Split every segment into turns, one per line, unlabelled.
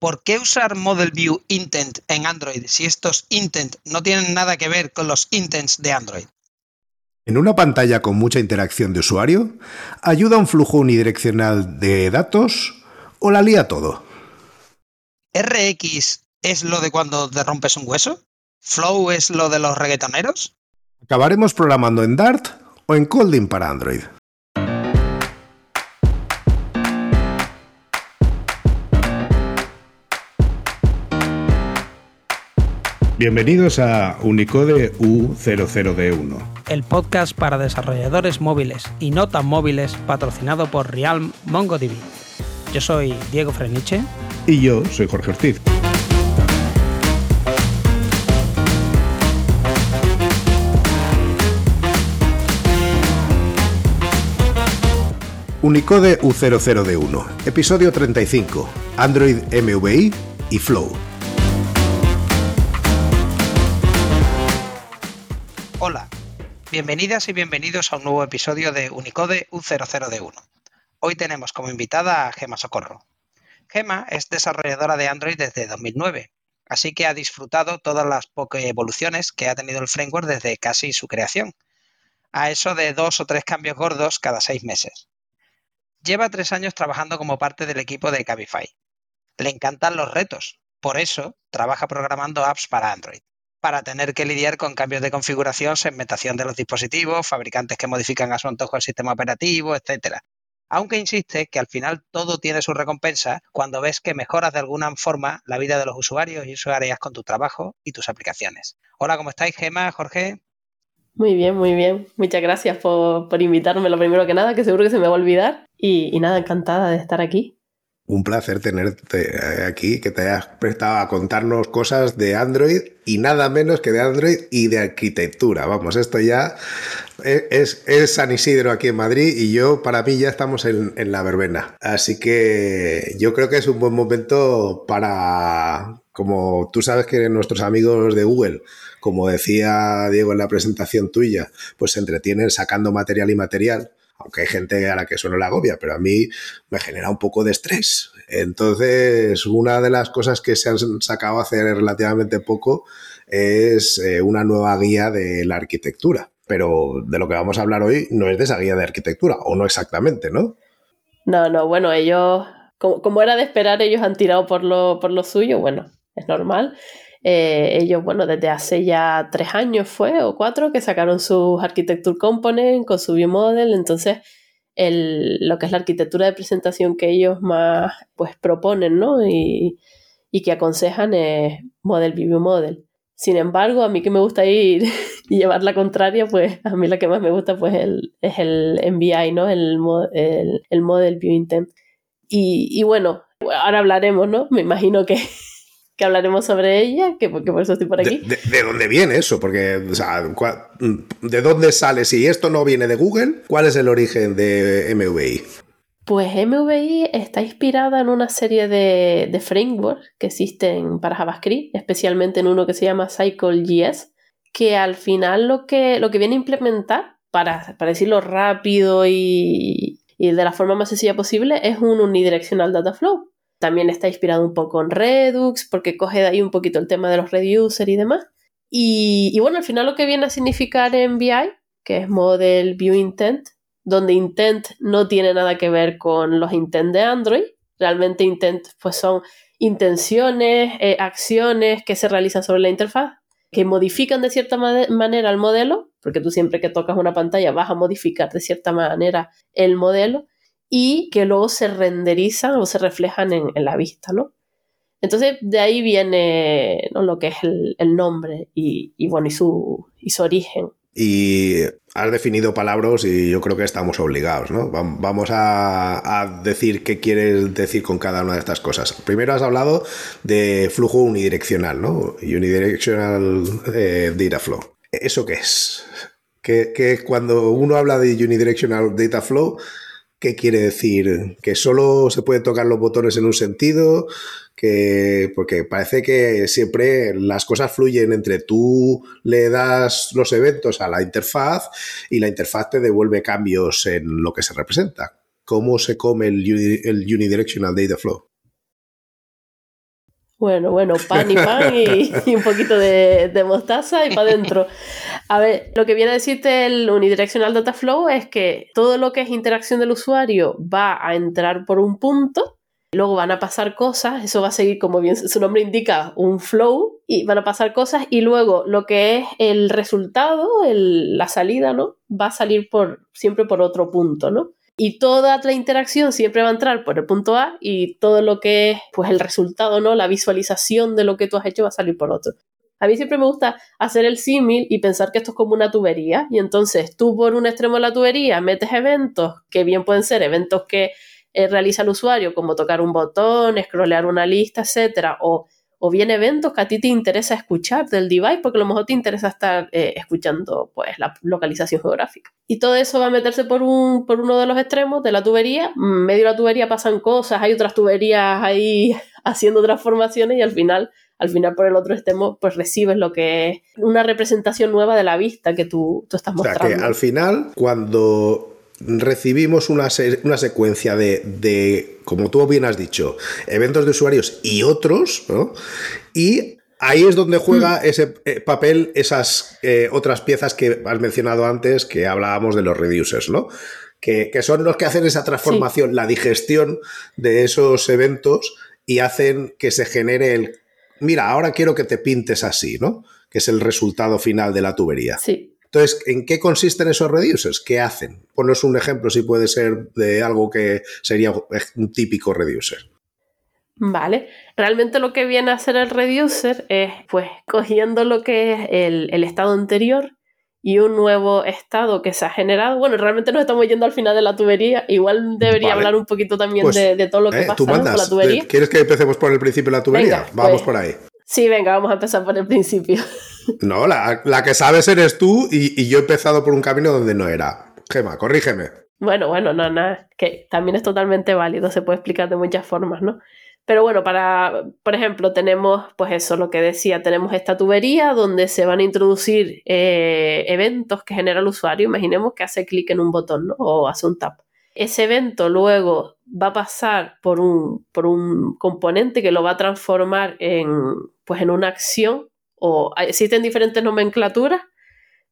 ¿por qué usar Model View Intent en Android si estos intent no tienen nada que ver con los intents de Android?
En una pantalla con mucha interacción de usuario, ¿ayuda un flujo unidireccional de datos o la lía todo?
¿RX es lo de cuando te rompes un hueso? ¿Flow es lo de los reggaetoneros?
¿Acabaremos programando en Dart o en Kotlin para Android? Bienvenidos a Unicode U00D1.
El podcast para desarrolladores móviles y no tan móviles patrocinado por Realm MongoDB. Yo soy Diego Freniche.
Y yo soy Jorge Ortiz. Unicode U00D1, episodio 35, Android MVI y Flow.
Hola, bienvenidas y bienvenidos a un nuevo episodio de Unicode U00D1. Hoy tenemos como invitada a Gema Socorro. Gema es desarrolladora de Android desde 2009, así que ha disfrutado todas las evoluciones que ha tenido el framework desde casi su creación, a eso de dos o tres cambios gordos cada seis meses. Lleva tres años trabajando como parte del equipo de Cabify. Le encantan los retos, por eso trabaja programando apps para Android para tener que lidiar con cambios de configuración, segmentación de los dispositivos, fabricantes que modifican a su antojo el sistema operativo, etcétera. Aunque insiste que al final todo tiene su recompensa cuando ves que mejoras de alguna forma la vida de los usuarios y usuarias con tu trabajo y tus aplicaciones. Hola, ¿cómo estáis, Gema, Jorge?
Muy bien, muy bien. Muchas gracias por, invitarme, lo primero que nada, que seguro que se me va a olvidar. y nada, encantada de estar aquí
un placer tenerte aquí, que te hayas prestado a contarnos cosas de Android y nada menos que de Android y de arquitectura. Vamos, esto ya es, San Isidro aquí en Madrid y yo, para mí, ya estamos en, la verbena. Así que yo creo que es un buen momento para, como tú sabes que nuestros amigos de Google, como decía Diego en la presentación tuya, pues se entretienen sacando material y material aunque hay gente a la que eso no le agobia, pero a mí me genera un poco de estrés. Entonces, una de las cosas que se han sacado hace relativamente poco es eh, una nueva guía de la arquitectura. Pero de lo que vamos a hablar hoy no es de esa guía de arquitectura, o no exactamente, ¿no?
No, no, bueno, ellos, como, era de esperar, ellos han tirado por lo, por lo suyo, bueno, es normal. Eh, ellos, bueno, desde hace ya tres años fue o cuatro que sacaron sus Architecture Component con su Model, entonces el, lo que es la arquitectura de presentación que ellos más pues proponen, ¿no? Y, y que aconsejan es Model View Model. Sin embargo, a mí que me gusta ir y llevar la contraria, pues a mí la que más me gusta pues el, es el MVI, ¿no? El, el, el Model View Intent. Y, y bueno, ahora hablaremos, ¿no? Me imagino que, que hablaremos sobre ella, que, por eso estoy por aquí.
¿De, dónde viene eso? Porque, o sea, ¿de dónde sale? Si esto no viene de Google, ¿cuál es el origen de MVI?
Pues MVI está inspirada en una serie de, de frameworks que existen para JavaScript, especialmente en uno que se llama CycleJS, que al final lo que, lo que viene a implementar, para, para decirlo rápido y, y de la forma más sencilla posible, es un unidirectional data flow. También está inspirado un poco en Redux, porque coge de ahí un poquito el tema de los reducer y demás. Y, bueno, al final lo que viene a significar en VI, que es Model View Intent, donde intent no tiene nada que ver con los intent de Android. Realmente intent pues son intenciones, eh, acciones que se realizan sobre la interfaz, que modifican de cierta manera el modelo, porque tú siempre que tocas una pantalla vas a modificar de cierta manera el modelo, y que luego se renderizan o se reflejan en, la vista, ¿no? Entonces, de ahí viene lo que es el, nombre y, bueno, y su, y su origen.
Y has definido palabras y yo creo que estamos obligados, ¿no? Vamos a, decir qué quieres decir con cada una de estas cosas. Primero has hablado de flujo unidireccional, ¿no? Unidirectional eh, data flow. ¿Eso qué es? Que, que cuando uno habla de unidirectional data flow, ¿Qué quiere decir? ¿Que solo se puede tocar los botones en un sentido? Que, porque parece que siempre las cosas fluyen entre tú le das los eventos a la interfaz y la interfaz te devuelve cambios en lo que se representa. ¿Cómo se come el, el Unidirectional Data Flow?
Bueno, bueno, pan y pan y, un poquito de, mostaza y para adentro. A ver, lo que viene a decirte el Unidirectional Data Flow es que todo lo que es interacción del usuario va a entrar por un punto, luego van a pasar cosas, eso va a seguir como bien su nombre indica, un flow, y van a pasar cosas, y luego lo que es el resultado, la salida, ¿no? Va a salir por, siempre por otro punto, ¿no? y toda la interacción siempre va a entrar por el punto A y todo lo que es pues el resultado, ¿no? La visualización de lo que tú has hecho va a salir por otro. A mí siempre me gusta hacer el símil y pensar que esto es como una tubería y entonces tú por un extremo de la tubería metes eventos que bien pueden ser eventos que eh, realiza el usuario como tocar un botón, scrollear una lista, etcétera, o o bien eventos que a ti te interesa escuchar del device, porque a lo mejor te interesa estar eh, escuchando pues, la localización geográfica. Y todo eso va a meterse por, un, por uno de los extremos de la tubería. Medio de la tubería pasan cosas, hay otras tuberías ahí haciendo transformaciones y al final, al final por el otro extremo, pues recibes lo que es una representación nueva de la vista que tú, tú estás mostrando. O
sea que al final, cuando recibimos una, una secuencia de, como tú bien has dicho, eventos de usuarios y otros, ¿no? Y ahí es donde juega mm. ese eh, papel esas eh, otras piezas que has mencionado antes, que hablábamos de los reducers, ¿no? Que, son los que hacen esa transformación, la digestión de esos eventos y hacen que se genere el, mira, ahora quiero que te pintes así, ¿no? Que es el resultado final de la tubería.
Sí.
Entonces, ¿en qué consisten esos reducers? ¿Qué hacen? Ponos un ejemplo si puede ser de algo que sería un típico reducer.
Vale, realmente lo que viene a hacer el reducer es pues cogiendo lo que es el, estado anterior y un nuevo estado que se ha generado. Bueno, realmente nos estamos yendo al final de la tubería. Igual debería hablar un poquito también pues, de, todo lo que eh, pasa con la tubería.
¿Quieres que empecemos por el principio de la tubería? Vamos pues, por ahí.
Sí, venga, vamos a empezar por el principio.
No, la, que sabes eres tú y, yo he empezado por un camino donde no era. Gema, corrígeme.
Bueno, bueno, no, nada, que también es totalmente válido, se puede explicar de muchas formas, ¿no? Pero bueno, para, por ejemplo, tenemos, pues eso, lo que decía, tenemos esta tubería donde se van a introducir eh, eventos que genera el usuario. Imaginemos que hace clic en un botón. O hace un tap. Ese evento luego va a pasar por un, por un componente que lo va a transformar en, pues en una acción o existen diferentes nomenclaturas,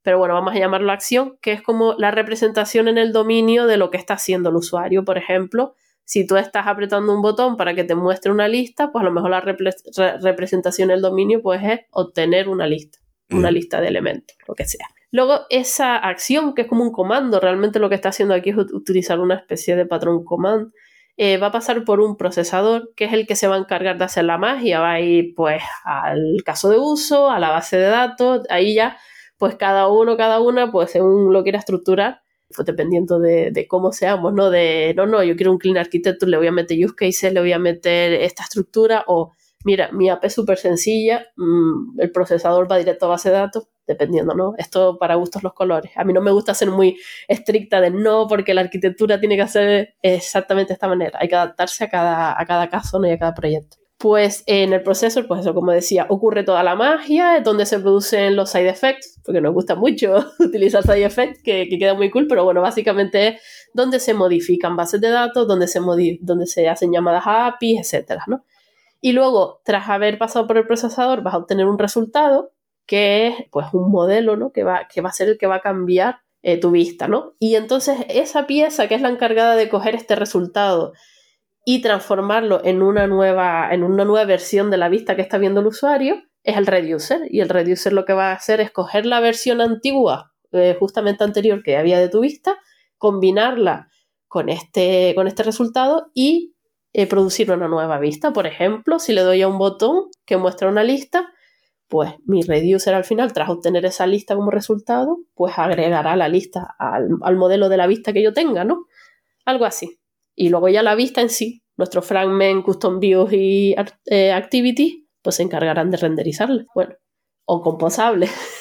pero bueno, vamos a llamarlo acción, que es como la representación en el dominio de lo que está haciendo el usuario. Por ejemplo, si tú estás apretando un botón para que te muestre una lista, pues a lo mejor la representación en el dominio pues es obtener una lista, una mm. lista de elementos, lo que sea. Luego, esa acción, que es como un comando, realmente lo que está haciendo aquí es utilizar una especie de patrón command, eh, va a pasar por un procesador que es el que se va a encargar de hacer la magia, va a ir pues al caso de uso, a la base de datos, ahí ya pues cada uno, cada una, pues según lo quiera estructurar, pues dependiendo de, cómo seamos, ¿no? De, no, no, yo quiero un clean architecture, le voy a meter use cases, le voy a meter esta estructura, o mira, mi app es súper sencilla, mm, el procesador va directo a base de datos, dependiendo, ¿no? Esto para gustos los colores. A mí no me gusta ser muy estricta de no, porque la arquitectura tiene que ser exactamente de esta manera. Hay que adaptarse a cada, a cada caso ¿no? y a cada proyecto. Pues en el proceso, pues eso, como decía, ocurre toda la magia, donde se producen los side effects, porque nos gusta mucho utilizar side effects, que, que, queda muy cool, pero bueno, básicamente es donde se modifican bases de datos, donde se, donde se hacen llamadas a APIs, etcétera, ¿no? Y luego, tras haber pasado por el procesador, vas a obtener un resultado que es pues un modelo, ¿no? Que va, que va a ser el que va a cambiar eh, tu vista, ¿no? Y entonces esa pieza que es la encargada de coger este resultado y transformarlo en una nueva, en una nueva versión de la vista que está viendo el usuario, es el reducer. Y el reducer lo que va a hacer es coger la versión antigua, eh, justamente anterior que había de tu vista, combinarla con este, con este resultado y eh, producir una nueva vista. Por ejemplo, si le doy a un botón que muestra una lista, pues mi reducer al final, tras obtener esa lista como resultado, pues agregará la lista al, modelo de la vista que yo tenga, ¿no? Algo así. Y luego ya la vista en sí, nuestro fragment, custom views y eh, activity, pues se encargarán de renderizarla. Bueno, o composable.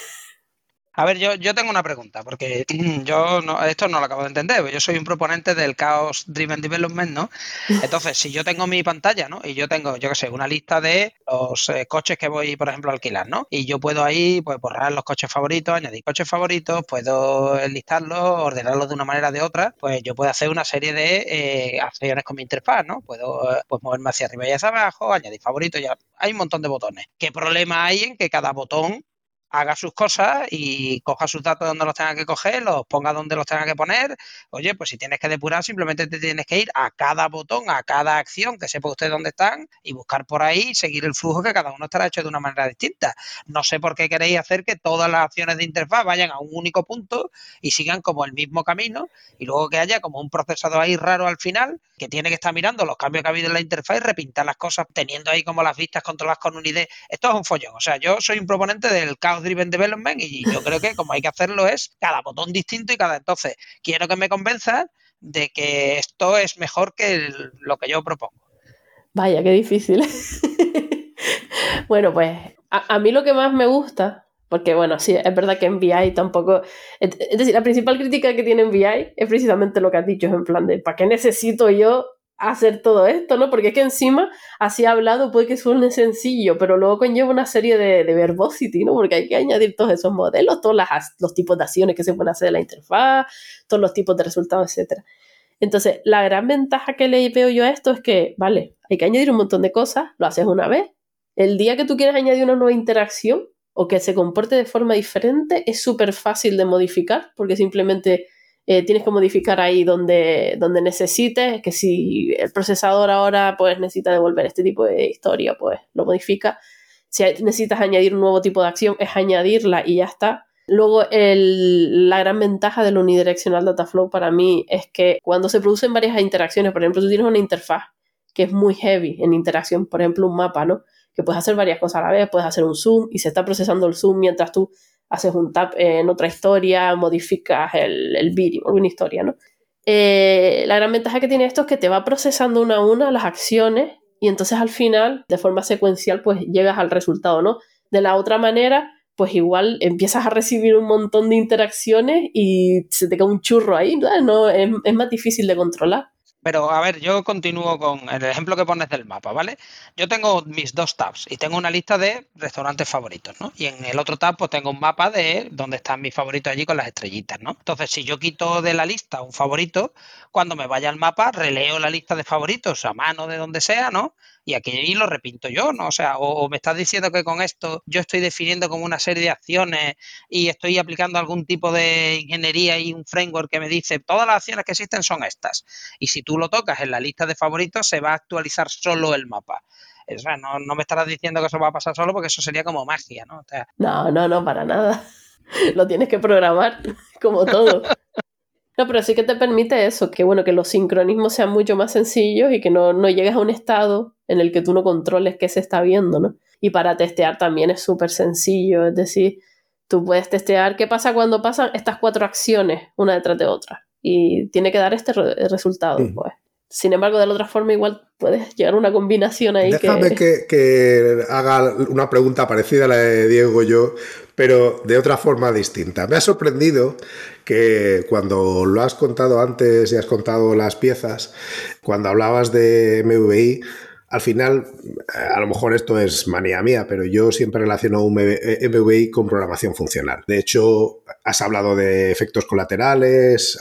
A ver, yo, yo tengo una pregunta, porque yo no, esto no lo acabo de entender. Yo soy un proponente del Chaos Driven Development, ¿no? Entonces, si yo tengo mi pantalla, ¿no? Y yo tengo, yo qué sé, una lista de los eh, coches que voy, por ejemplo, a alquilar, ¿no? Y yo puedo ahí, pues, borrar los coches favoritos, añadir coches favoritos, puedo enlistarlos, ordenarlos de una manera o de otra, pues yo puedo hacer una serie de eh, acciones con mi interfaz, ¿no? Puedo eh, pues, moverme hacia arriba y hacia abajo, añadir favoritos, ya hay un montón de botones. ¿Qué problema hay en que cada botón haga sus cosas y coja sus datos donde los tenga que coger, los ponga donde los tenga que poner. Oye, pues si tienes que depurar, simplemente te tienes que ir a cada botón, a cada acción, que sepa usted dónde están y buscar por ahí, seguir el flujo que cada uno estará hecho de una manera distinta. No sé por qué queréis hacer que todas las acciones de interfaz vayan a un único punto y sigan como el mismo camino y luego que haya como un procesador ahí raro al final que tiene que estar mirando los cambios que ha habido en la interfaz y repintar las cosas teniendo ahí como las vistas controladas con un ID. Esto es un follón. O sea, yo soy un proponente del caos Driven Development y yo creo que como hay que hacerlo es cada botón distinto y cada entonces quiero que me convenzas de que esto es mejor que lo que yo propongo.
Vaya, qué difícil. bueno, pues a, mí lo que más me gusta, porque bueno, sí, es verdad que en VI tampoco... Es, decir, la principal crítica que tiene en VI es precisamente lo que has dicho, en plan de, ¿para qué necesito yo hacer todo esto, ¿no? Porque es que encima, así hablado, puede que suene sencillo, pero luego conlleva una serie de, de verbosity, ¿no? Porque hay que añadir todos esos modelos, todos los tipos de acciones que se pueden hacer en la interfaz, todos los tipos de resultados, etc. Entonces, la gran ventaja que le veo yo a esto es que, vale, hay que añadir un montón de cosas, lo haces una vez. El día que tú quieres añadir una nueva interacción o que se comporte de forma diferente, es súper fácil de modificar, porque simplemente eh, tienes que modificar ahí donde, donde necesites, que si el procesador ahora pues necesita devolver este tipo de historia, pues lo modifica. Si necesitas añadir un nuevo tipo de acción, es añadirla y ya está. Luego, la gran ventaja del unidireccional Dataflow para mí es que cuando se producen varias interacciones, por ejemplo, tú tienes una interfaz que es muy heavy en interacción, por ejemplo, un mapa, ¿no? Que puedes hacer varias cosas a la vez, puedes hacer un zoom y se está procesando el zoom mientras tú haces un tap en otra historia, modificas el, el vídeo, alguna historia, ¿no? Eh, la gran ventaja que tiene esto es que te va procesando una a una las acciones y entonces al final, de forma secuencial, pues llegas al resultado, ¿no? De la otra manera, pues igual empiezas a recibir un montón de interacciones y se te cae un churro ahí, ¿no? es, es más difícil de controlar.
Pero a ver, yo continúo con el ejemplo que pones del mapa, ¿vale? Yo tengo mis dos tabs y tengo una lista de restaurantes favoritos, ¿no? Y en el otro tab pues tengo un mapa de donde están mis favoritos allí con las estrellitas, ¿no? Entonces, si yo quito de la lista un favorito, cuando me vaya al mapa releo la lista de favoritos a mano de donde sea, ¿no? Y aquí lo repinto yo, ¿no? O sea, o, me estás diciendo que con esto yo estoy definiendo como una serie de acciones y estoy aplicando algún tipo de ingeniería y un framework que me dice todas las acciones que existen son estas. Y si tú lo tocas en la lista de favoritos, se va a actualizar solo el mapa. O sea, no, no me estarás diciendo que eso va a pasar solo porque eso sería como magia, ¿no?
no, no, no, para nada. Lo tienes que programar, como todo. No, pero sí que te permite eso, que bueno, que los sincronismos sean mucho más sencillos y que no, no llegues a un estado en el que tú no controles qué se está viendo, ¿no? Y para testear también es súper sencillo, es decir, tú puedes testear qué pasa cuando pasan estas cuatro acciones una detrás de otra y tiene que dar este resultado, pues. Sin embargo, de la otra forma igual puedes llegar a una combinación ahí.
Déjame que... que, haga una pregunta parecida a la de Diego yo, pero de otra forma distinta. Me ha sorprendido que cuando lo has contado antes y has contado las piezas, cuando hablabas de MVI, al final, a lo mejor esto es manía mía, pero yo siempre relaciono un MVI con programación funcional. De hecho, has hablado de efectos colaterales,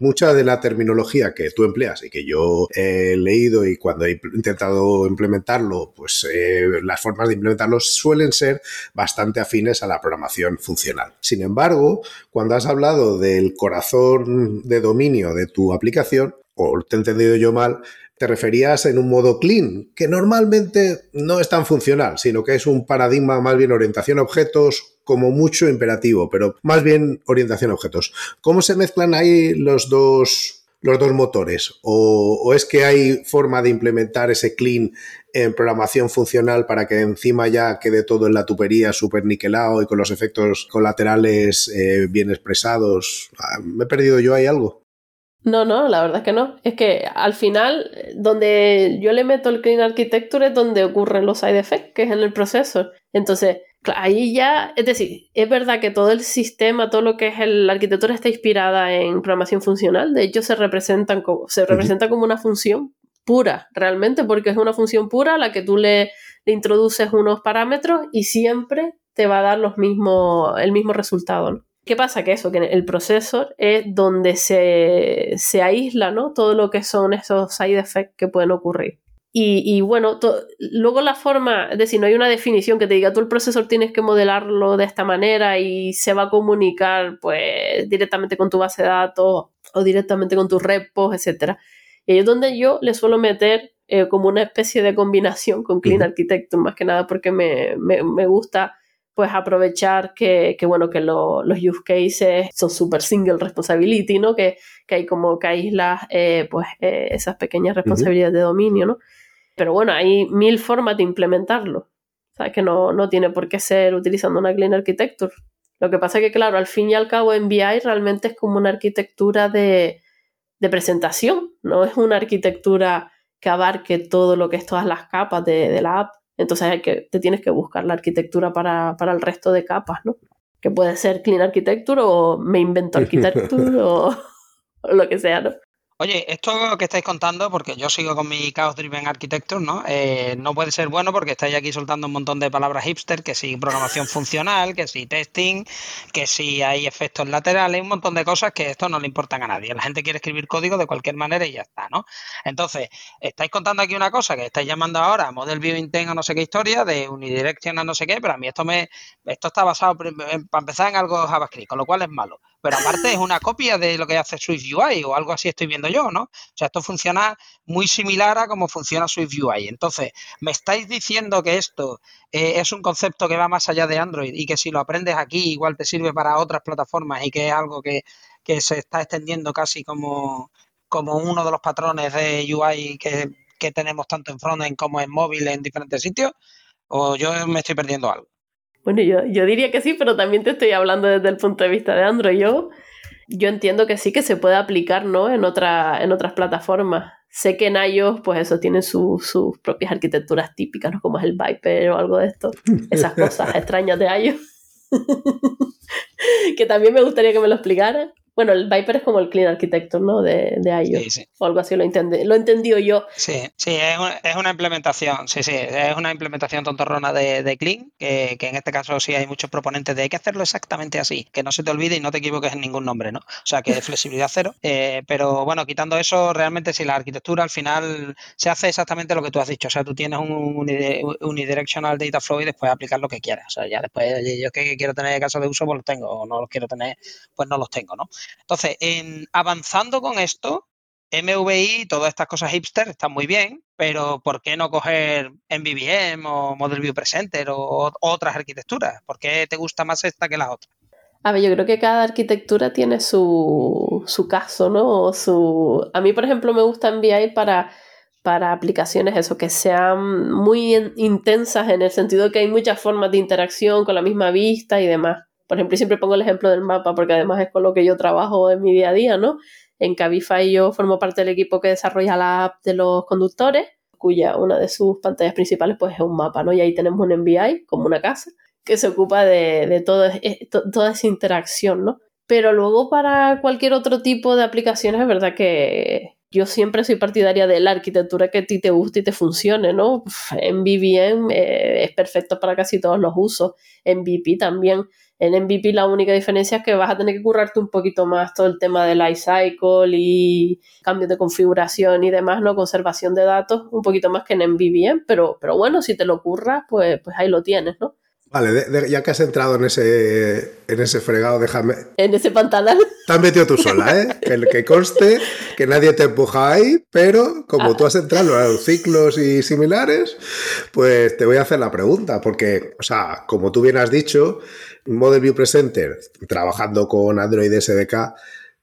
mucha de la terminología que tú empleas y que yo he leído y cuando he intentado implementarlo, pues eh, las formas de implementarlo suelen ser bastante afines a la programación funcional. Sin embargo, cuando has hablado del corazón de dominio de tu aplicación, o te he entendido yo mal, te referías en un modo clean, que normalmente no es tan funcional, sino que es un paradigma más bien orientación a objetos, como mucho imperativo, pero más bien orientación a objetos. ¿Cómo se mezclan ahí los dos, los dos motores? ¿O, ¿O, es que hay forma de implementar ese clean en programación funcional para que encima ya quede todo en la tubería súper niquelado y con los efectos colaterales eh, bien expresados? Ah, ¿Me he perdido yo ahí algo?
No, no, la verdad es que no. Es que al final, donde yo le meto el Clean Architecture es donde ocurren los side effects, que es en el proceso. Entonces, Ahí ya, es decir, es verdad que todo el sistema, todo lo que es la arquitectura está inspirada en programación funcional. De hecho, se, representan como, se representa como una función pura, realmente, porque es una función pura a la que tú le, le introduces unos parámetros y siempre te va a dar los mismos, el mismo resultado. ¿Qué pasa? Que eso, que el procesor es donde se, se aísla ¿no? todo lo que son esos side effects que pueden ocurrir. Y, bueno, luego la forma, es decir, no hay una definición que te diga tú el procesor tienes que modelarlo de esta manera y se va a comunicar pues directamente con tu base de datos o directamente con tus repos, etc. Y ahí es donde yo le suelo meter eh, como una especie de combinación con Clean Architecture, más que nada porque me, me, me gusta pues aprovechar que, que bueno, que los use cases son super single responsibility, ¿no? Que, que hay como que aíslas eh, pues eh, esas pequeñas responsabilidades de dominio, ¿no? Pero bueno, hay mil formas de implementarlo. O sea, que no, no tiene por qué ser utilizando una Clean Architecture. Lo que pasa es que, claro, al fin y al cabo MVI realmente es como una arquitectura de, de presentación, no es una arquitectura que abarque todo lo que es todas las capas de, de la app. Entonces hay que, te tienes que buscar la arquitectura para, para el resto de capas, ¿no? Que puede ser Clean Architecture o me invento Architecture o, o, lo que sea, ¿no?
Oye, esto que estáis contando, porque yo sigo con mi Chaos Driven Architecture, ¿no? Eh, no puede ser bueno porque estáis aquí soltando un montón de palabras hipster, que si programación funcional, que si testing, que si hay efectos laterales, un montón de cosas que esto no le importan a nadie. La gente quiere escribir código de cualquier manera y ya está, ¿no? Entonces, estáis contando aquí una cosa que estáis llamando ahora Model View Intent a no sé qué historia, de unidirection a no sé qué, pero a mí esto me esto está basado, para empezar, en algo JavaScript, con lo cual es malo pero aparte es una copia de lo que hace Swift UI o algo así estoy viendo yo, ¿no? O sea, esto funciona muy similar a cómo funciona Swift UI. Entonces, ¿me estáis diciendo que esto eh, es un concepto que va más allá de Android y que si lo aprendes aquí igual te sirve para otras plataformas y que es algo que, se está extendiendo casi como, como uno de los patrones de UI que, que tenemos tanto en frontend como en móvil en diferentes sitios? ¿O yo me estoy perdiendo algo?
Bueno, yo, yo diría que sí, pero también te estoy hablando desde el punto de vista de Android. Yo, yo entiendo que sí que se puede aplicar, ¿no? En, otra, en otras plataformas. Sé que en iOS, pues eso, tiene sus propias arquitecturas típicas, ¿no? Como es el Viper o algo de esto. Esas cosas extrañas de iOS. que también me gustaría que me lo explicara. Bueno, el Viper es como el Clean Architecture, ¿no? De, de iOS. Sí, sí. O algo así lo, entendí, lo he entendido yo.
Sí, sí, es una, es una, implementación, sí, sí, es una implementación tontorrona de, de Clean, que, que, en este caso sí hay muchos proponentes de hay que hacerlo exactamente así, que no se te olvide y no te equivoques en ningún nombre, ¿no? O sea, que es flexibilidad cero. Eh, pero bueno, quitando eso, realmente si la arquitectura al final se hace exactamente lo que tú has dicho. O sea, tú tienes un unidirectional data flow y después aplicas lo que quieras. O sea, ya después yo que quiero tener casos de uso, pues los tengo, o no los quiero tener, pues no los tengo, ¿no? Entonces, en, avanzando con esto, MVI, todas estas cosas hipster están muy bien, pero ¿por qué no coger MVVM o Model View Presenter o, otras arquitecturas? ¿Por qué te gusta más esta que la otra?
A ver, yo creo que cada arquitectura tiene su, su caso, ¿no? su... A mí, por ejemplo, me gusta MVI para, para aplicaciones eso, que sean muy intensas en el sentido de que hay muchas formas de interacción con la misma vista y demás. Por ejemplo, siempre pongo el ejemplo del mapa porque además es con lo que yo trabajo en mi día a día, ¿no? En Cabify yo formo parte del equipo que desarrolla la app de los conductores, cuya una de sus pantallas principales pues es un mapa, ¿no? Y ahí tenemos un MVI, como una casa, que se ocupa de, de todo, toda esa interacción, ¿no? Pero luego para cualquier otro tipo de aplicaciones es verdad que yo siempre soy partidaria de la arquitectura que a ti te guste y te funcione, ¿no? En BBM eh, es perfecto para casi todos los usos, en VP también. En MVP la única diferencia es que vas a tener que currarte un poquito más todo el tema del iCycle y cambios de configuración y demás, ¿no? Conservación de datos, un poquito más que en MVVM, pero, pero bueno, si te lo curras, pues, pues ahí lo tienes, ¿no?
Vale, ya que has entrado en ese, en ese fregado, déjame.
En ese pantalón.
Te has metido tú sola, ¿eh? Que, que conste que nadie te empuja ahí, pero como tú has entrado en los ciclos y similares, pues te voy a hacer la pregunta, porque, o sea, como tú bien has dicho, Model View Presenter, trabajando con Android SDK,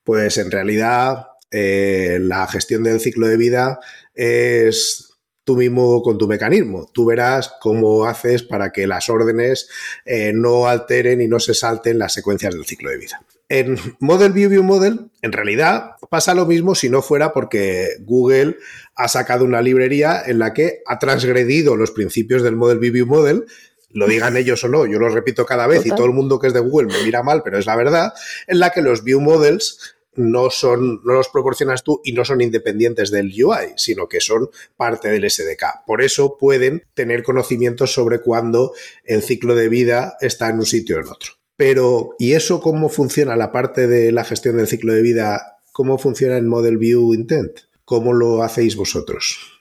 pues en realidad eh, la gestión del ciclo de vida es tú mismo con tu mecanismo. Tú verás cómo haces para que las órdenes eh, no alteren y no se salten las secuencias del ciclo de vida. En Model View View Model, en realidad pasa lo mismo si no fuera porque Google ha sacado una librería en la que ha transgredido los principios del Model View View Model lo digan ellos o no, yo lo repito cada vez y todo el mundo que es de Google me mira mal, pero es la verdad, en la que los view models no son, no los proporcionas tú y no son independientes del UI, sino que son parte del SDK. Por eso pueden tener conocimientos sobre cuándo el ciclo de vida está en un sitio o en otro. Pero, ¿y eso cómo funciona la parte de la gestión del ciclo de vida? ¿Cómo funciona en Model View Intent? ¿Cómo lo hacéis vosotros?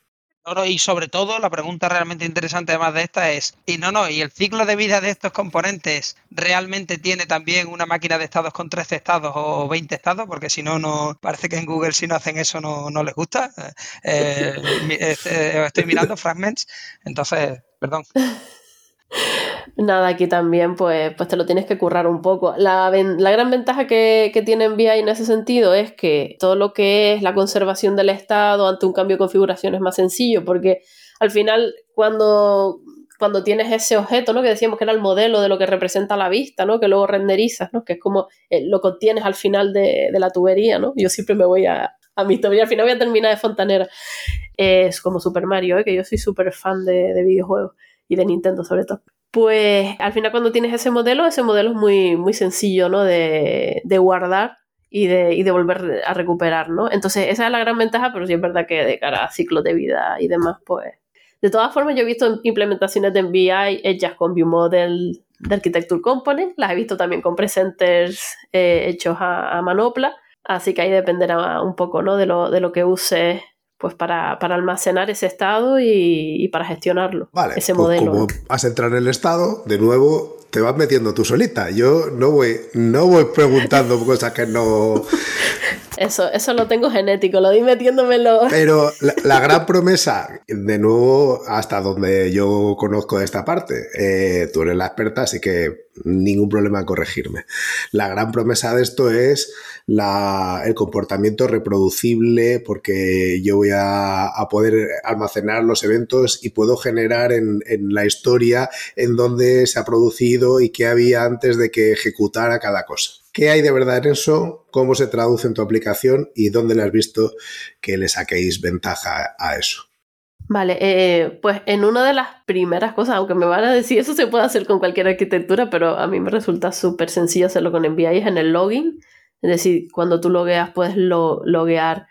Y sobre todo, la pregunta realmente interesante además de esta es, y no, no, ¿y el ciclo de vida de estos componentes realmente tiene también una máquina de estados con 13 estados o 20 estados? Porque si no, no parece que en Google si no hacen eso no, no les gusta. Eh, este, estoy mirando fragments, entonces, perdón.
Nada, aquí también pues, pues te lo tienes que currar un poco. La, gran ventaja que, que tiene VI en ese sentido es que todo lo que es la conservación del estado ante un cambio de configuración es más sencillo porque al final cuando, cuando tienes ese objeto, ¿no? Que decíamos que era el modelo de lo que representa la vista, ¿no? Que luego renderizas, ¿no? Que es como eh, lo que obtienes al final de, la tubería, ¿no? Yo siempre me voy a, a mi tubería, al final voy a terminar de fontanera. Es como Super Mario, ¿eh? Que yo soy súper fan de, de videojuegos y de Nintendo sobre todo pues al final cuando tienes ese modelo, ese modelo es muy, muy sencillo, ¿no? De, de guardar y de, y de, volver a recuperar, ¿no? Entonces esa es la gran ventaja, pero sí es verdad que de cara a ciclos de vida y demás, pues... De todas formas, yo he visto implementaciones de MVI hechas con ViewModel de Architecture Component, las he visto también con presenters eh, hechos a, a, manopla, así que ahí dependerá un poco, ¿no? De lo, de lo que uses pues para, almacenar ese estado y, para gestionarlo.
Vale,
ese
pues
modelo.
Como vas a entrar en el estado, de nuevo te vas metiendo tú solita. Yo no voy, no voy preguntando cosas que no.
Eso, eso lo tengo genético, lo di metiéndomelo.
Pero la, gran promesa, de nuevo, hasta donde yo conozco esta parte, eh, tú eres la experta, así que ningún problema en corregirme. La gran promesa de esto es la, el comportamiento reproducible, porque yo voy a, poder almacenar los eventos y puedo generar en, en la historia en donde se ha producido y qué había antes de que ejecutara cada cosa. ¿Qué hay de verdad en eso? ¿Cómo se traduce en tu aplicación? ¿Y dónde le has visto que le saquéis ventaja a eso?
Vale, eh, pues en una de las primeras cosas, aunque me van a decir, eso se puede hacer con cualquier arquitectura, pero a mí me resulta súper sencillo hacerlo con es en el login. Es decir, cuando tú logueas, puedes loguear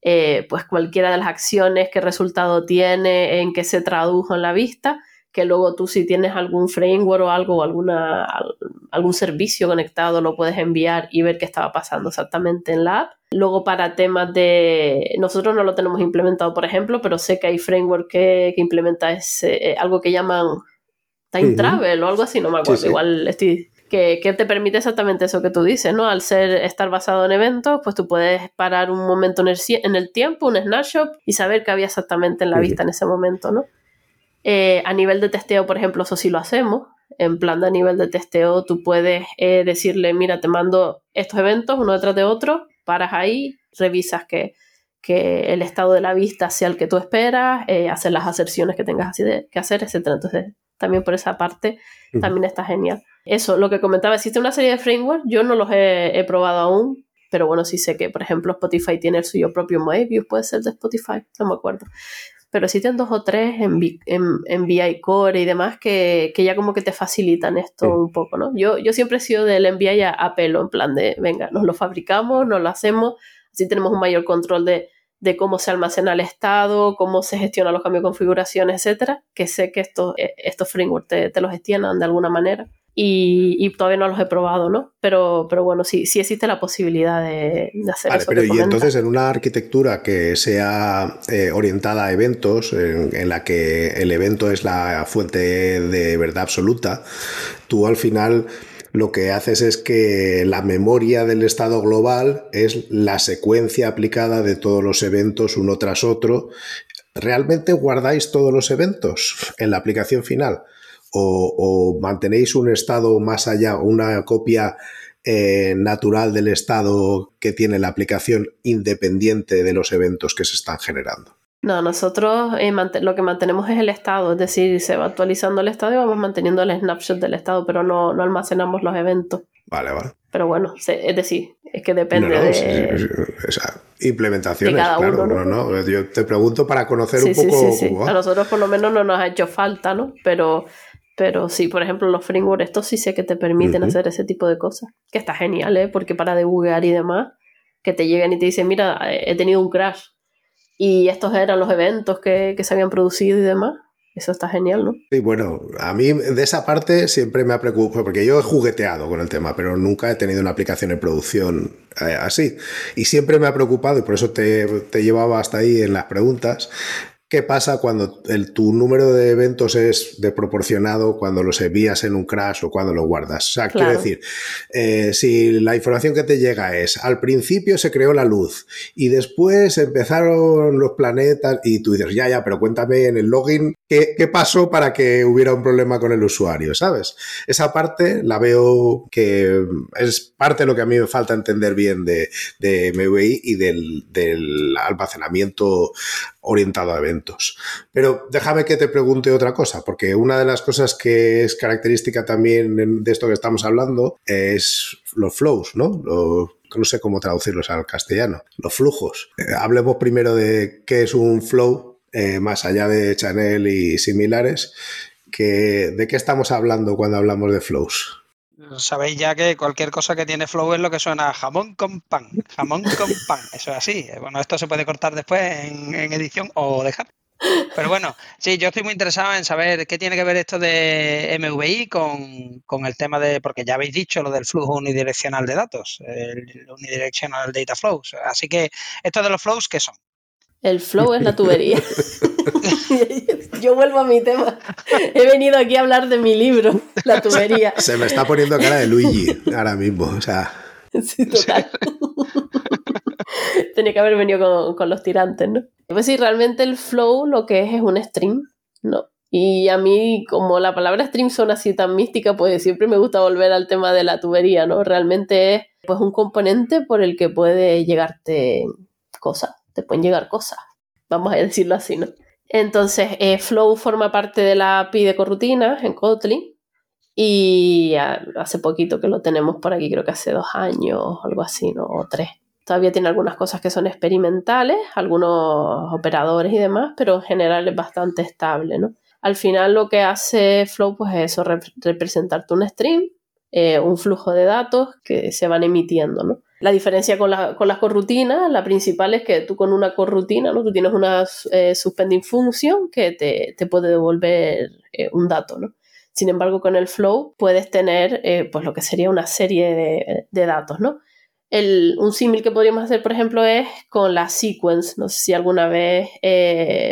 eh, pues cualquiera de las acciones, qué resultado tiene, en qué se tradujo en la vista que luego tú si tienes algún framework o algo o alguna, algún servicio conectado lo puedes enviar y ver qué estaba pasando exactamente en la app. Luego para temas de... Nosotros no lo tenemos implementado, por ejemplo, pero sé que hay framework que, que implementa ese, eh, algo que llaman time travel o algo así, no me acuerdo. Igual estoy... Que, que, te permite exactamente eso que tú dices, ¿no? Al ser estar basado en eventos, pues tú puedes parar un momento en el, en el tiempo, un snapshot, y saber qué había exactamente en la vista en ese momento, ¿no? Eh, a nivel de testeo, por ejemplo, eso sí lo hacemos. En plan de a nivel de testeo, tú puedes eh, decirle, mira, te mando estos eventos uno detrás de otro, paras ahí, revisas que, que el estado de la vista sea el que tú esperas, eh, hacer las aserciones que tengas así de, que hacer, etc. Entonces, también por esa parte, también está genial. Eso, lo que comentaba, existe una serie de frameworks, yo no los he, he probado aún, pero bueno, sí sé que, por ejemplo, Spotify tiene el suyo propio Moebius, puede ser de Spotify, no me acuerdo pero existen dos o tres en, en, en VI Core y demás que, que, ya como que te facilitan esto un poco, ¿no? Yo, yo siempre he sido del enviar a, pelo, en plan de, venga, nos lo fabricamos, nos lo hacemos, así tenemos un mayor control de, de cómo se almacena el estado, cómo se gestiona los cambios de configuración, etcétera, que sé que estos, eh, estos frameworks te, te los gestionan de alguna manera y, todavía no los he probado, ¿no? Pero, pero bueno, sí, sí existe la posibilidad de, hacer vale,
Pero y entonces en una arquitectura que sea eh, orientada a eventos, en, la que el evento es la fuente de verdad absoluta, tú al final lo que haces es que la memoria del estado global es la secuencia aplicada de todos los eventos uno tras otro. ¿Realmente guardáis todos los eventos en la aplicación final? O, mantenéis un estado más allá, una copia eh, natural del estado que tiene la aplicación independiente de los eventos que se están generando.
No, nosotros eh, lo que mantenemos es el estado, es decir, se va actualizando el estado y vamos manteniendo el snapshot del estado, pero no, almacenamos los eventos.
Vale, vale.
Pero bueno, es decir, es que depende de...
implementaciones, claro. ¿no? ¿no? Yo te pregunto para conocer un poco...
A nosotros por lo menos no nos ha hecho falta, ¿no? Pero Pero sí, por ejemplo, los frameworks estos sí sé que te permiten hacer ese tipo de cosas. Que está genial, ¿eh? Porque para debuguear y demás, que te lleguen y te dicen, mira, he tenido un crash. Y estos eran los eventos que, que se habían producido y demás. Eso está genial, ¿no?
Sí, bueno, a mí de esa parte siempre me ha preocupado, porque yo he jugueteado con el tema, pero nunca he tenido una aplicación en producción eh, así. Y siempre me ha preocupado, y por eso te, te llevaba hasta ahí en las preguntas, ¿Qué pasa cuando el, tu número de eventos es desproporcionado cuando los envías en un crash o cuando los guardas? O sea, quiero decir, eh, si la información que te llega es al principio se creó la luz y después empezaron los planetas y tú dices, ya, ya, pero cuéntame en el login qué, pasó para que hubiera un problema con el usuario, ¿sabes? Esa parte la veo que es parte de lo que a mí me falta entender bien de, MVI y del, del almacenamiento orientado a eventos. Pero déjame que te pregunte otra cosa, porque una de las cosas que es característica también de esto que estamos hablando es los flows, ¿no? no sé cómo traducirlos al castellano, los flujos. Eh, hablemos primero de qué es un flow, eh, más allá de Chanel y similares, ¿de qué estamos hablando cuando hablamos de flows?
Sabéis ya que cualquier cosa que tiene flow es lo que suena jamón con pan, jamón con pan, eso es así. Bueno, esto se puede cortar después en, edición o dejar. Pero bueno, sí, yo estoy muy interesado en saber qué tiene que ver esto de MVI con, el tema de, porque ya habéis dicho lo del flujo unidireccional de datos, el unidirectional data flows. Así que, ¿esto de los flows qué son?
El flow es la tubería. Yo vuelvo a mi tema. He venido aquí a hablar de mi libro, La tubería.
Se me está poniendo cara de Luigi ahora mismo. O sea.
Sí, total. Tenía que haber venido con, los tirantes, ¿no? Pues sí, realmente el flow lo que es es un stream, ¿no? Y a mí, como la palabra stream son así tan mística, pues siempre me gusta volver al tema de la tubería, ¿no? Realmente es pues un componente por el que puede llegarte cosas te pueden llegar cosas, vamos a decirlo así, ¿no? Entonces, eh, Flow forma parte de la API de corrutinas en Kotlin y hace poquito que lo tenemos por aquí, creo que hace dos años, algo así, ¿no? O tres. Todavía tiene algunas cosas que son experimentales, algunos operadores y demás, pero en general es bastante estable, ¿no? Al final lo que hace Flow pues es eso, representarte un stream, eh, un flujo de datos que se van emitiendo, ¿no? La diferencia con, las corrutinas, la principal es que tú con una corrutina, ¿no? Tú tienes una eh, suspending function que te, puede devolver eh, un dato, ¿no? Sin embargo, con el flow puedes tener eh, pues lo que sería una serie de, datos, ¿no? un símil que podríamos hacer, por ejemplo, es con la sequence. No sé si alguna vez,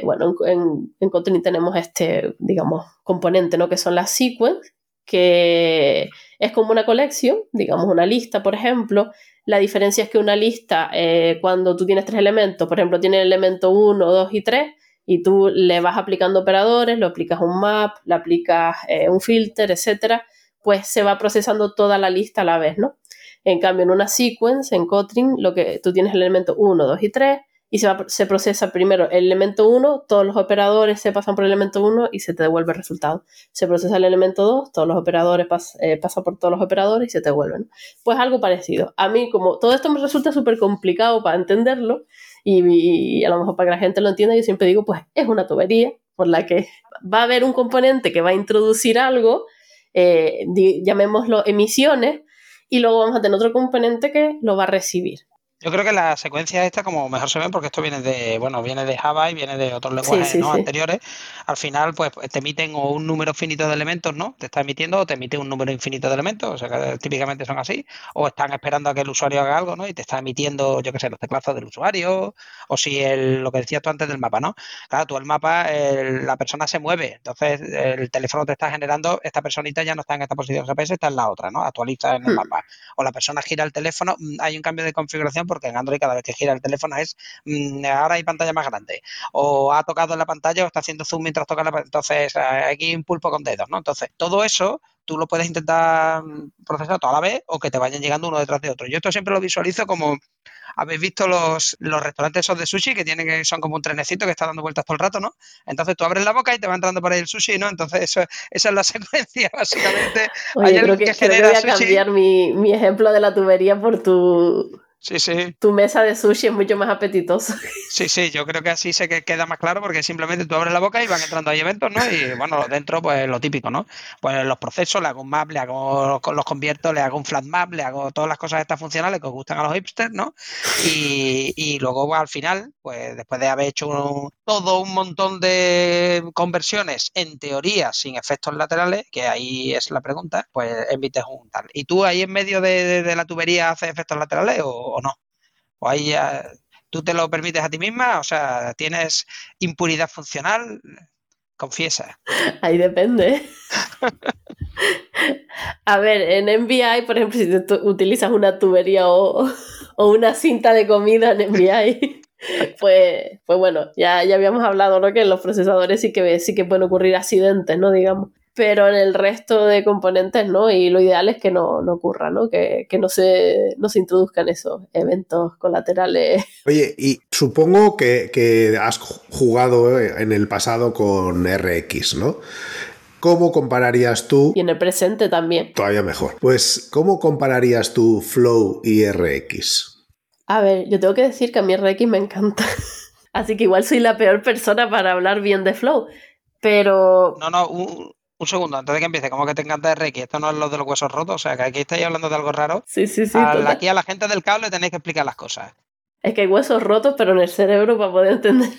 bueno, en, en Kotlin tenemos este, digamos, componente, ¿no? Que son las sequence, que es como una colección, digamos una lista, por ejemplo, la diferencia es que una lista, eh, cuando tú tienes tres elementos, por ejemplo, tiene el elemento 1, 2 y 3, y tú le vas aplicando operadores, lo aplicas un map, le aplicas eh, un filter, etcétera, pues se va procesando toda la lista a la vez, ¿no? En cambio, en una sequence, en Kotlin, lo que tú tienes el elemento 1, 2 y 3, y se, procesa primero el elemento 1, todos los operadores se pasan por el elemento 1 y se te devuelve el resultado. Se procesa el elemento 2, todos los operadores eh, pasan por todos los operadores y se te devuelven. Pues algo parecido. A mí, como todo esto me resulta súper complicado para entenderlo y, a lo mejor para que la gente lo entienda, yo siempre digo, pues es una tubería por la que va a haber un componente que va a introducir algo, eh, llamémoslo emisiones, y luego vamos a tener otro componente que lo va a recibir.
Yo creo que la secuencia esta, como mejor se ven, porque esto viene de, bueno, viene de Java y viene de otros lenguajes anteriores, al final, pues te emiten o un número finito de elementos, ¿no? Te está emitiendo o te emite un número infinito de elementos, o sea que típicamente son así, o están esperando a que el usuario haga algo, ¿no? Y te está emitiendo, yo qué sé, los teclados del usuario, o si el, lo que decías tú antes del mapa, ¿no? Claro, tú el mapa, la persona se mueve, entonces el teléfono te está generando, esta personita ya no está en esta posición GPS, está en la otra, ¿no? Actualiza en el hmm. mapa. O la persona gira el teléfono, mm, hay un cambio de configuración porque en Android cada vez que gira el teléfono es mm, ahora hay pantalla más grande o ha tocado en la pantalla o está haciendo zoom mientras toca la entonces aquí un pulpo con dedos, ¿no? Entonces, todo eso tú lo puedes intentar procesar toda la vez o que te vayan llegando uno detrás de otro. Yo esto siempre lo visualizo como habéis visto los, los restaurantes esos de sushi que tienen que son como un trenecito que está dando vueltas todo el rato, ¿no? Entonces tú abres la boca y te va entrando por ahí el sushi, ¿no? Entonces eso, esa es la secuencia, básicamente.
Oye, creo que, voy a cambiar mi, mi, ejemplo de la tubería por tu
Sí, sí.
Tu mesa de sushi es mucho más apetitosa.
Sí, sí, yo creo que así se queda más claro porque simplemente tú abres la boca y van entrando ahí eventos, ¿no? Y bueno, dentro, pues lo típico, ¿no? Pues los procesos, le hago un map, le hago los convierto, le hago un flat map, le hago todas las cosas estas funcionales que os gustan a los hipsters, ¿no? Y, y luego pues, al final, pues después de haber hecho todo un montón de conversiones, en teoría, sin efectos laterales, que ahí es la pregunta, pues emites un tal. ¿Y tú ahí en medio de, la tubería haces efectos laterales o, no? ¿O ahí ya ¿Tú te lo permites a ti misma? O sea, ¿tienes impunidad funcional? Confiesa.
Ahí depende. a ver, en NVI, por ejemplo, si tú utilizas una tubería o, una cinta de comida en NVI, pues, pues bueno, ya, ya habíamos hablado, ¿no? Que en los procesadores sí que, sí que pueden ocurrir accidentes, ¿no? Digamos pero en el resto de componentes no, y lo ideal es que no, ocurra, ¿no? Que, no, se, no se introduzcan esos eventos colaterales.
Oye, y supongo que, has jugado en el pasado con RX, ¿no? ¿Cómo compararías tú?
Y en el presente también.
Todavía mejor. Pues, ¿cómo compararías tú Flow y RX?
A ver, yo tengo que decir que a mí RX me encanta. Así que igual soy la peor persona para hablar bien de Flow. Pero.
No, no, un segundo, antes de que empiece, como que te encanta RX, esto no es lo de los huesos rotos, o sea, que aquí estáis hablando de algo raro.
Sí, sí, sí.
aquí a la gente del cable tenéis que explicar las cosas.
Es que hay huesos rotos, pero en el cerebro para poder entender.